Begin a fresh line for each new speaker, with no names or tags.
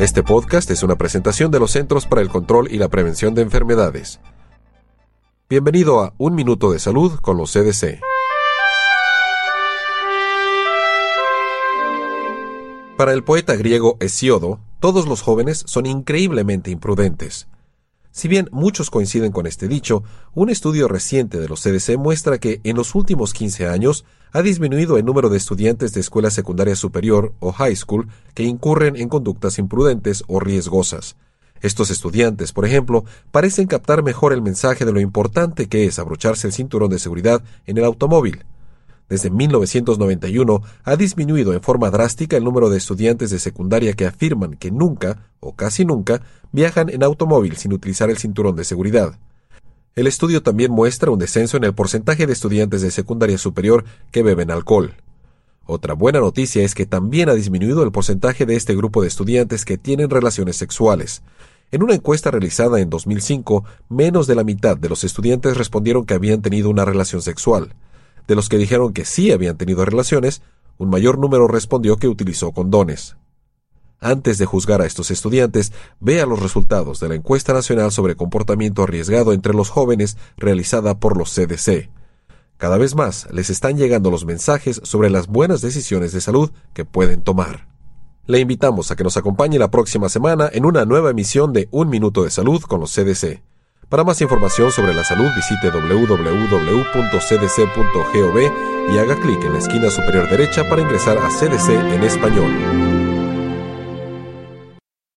Este podcast es una presentación de los Centros para el Control y la Prevención de Enfermedades. Bienvenido a Un Minuto de Salud con los CDC. Para el poeta griego Hesiodo, todos los jóvenes son increíblemente imprudentes. Si bien muchos coinciden con este dicho, un estudio reciente de los CDC muestra que en los últimos 15 años ha disminuido el número de estudiantes de escuela secundaria superior o high school que incurren en conductas imprudentes o riesgosas. Estos estudiantes, por ejemplo, parecen captar mejor el mensaje de lo importante que es abrocharse el cinturón de seguridad en el automóvil. Desde 1991 ha disminuido en forma drástica el número de estudiantes de secundaria que afirman que nunca, o casi nunca, viajan en automóvil sin utilizar el cinturón de seguridad. El estudio también muestra un descenso en el porcentaje de estudiantes de secundaria superior que beben alcohol. Otra buena noticia es que también ha disminuido el porcentaje de este grupo de estudiantes que tienen relaciones sexuales. En una encuesta realizada en 2005, menos de la mitad de los estudiantes respondieron que habían tenido una relación sexual. De los que dijeron que sí habían tenido relaciones, un mayor número respondió que utilizó condones. Antes de juzgar a estos estudiantes, vea los resultados de la encuesta nacional sobre comportamiento arriesgado entre los jóvenes realizada por los CDC. Cada vez más les están llegando los mensajes sobre las buenas decisiones de salud que pueden tomar. Le invitamos a que nos acompañe la próxima semana en una nueva emisión de Un Minuto de Salud con los CDC. Para más información sobre la salud visite www.cdc.gov y haga clic en la esquina superior derecha para ingresar a CDC en español.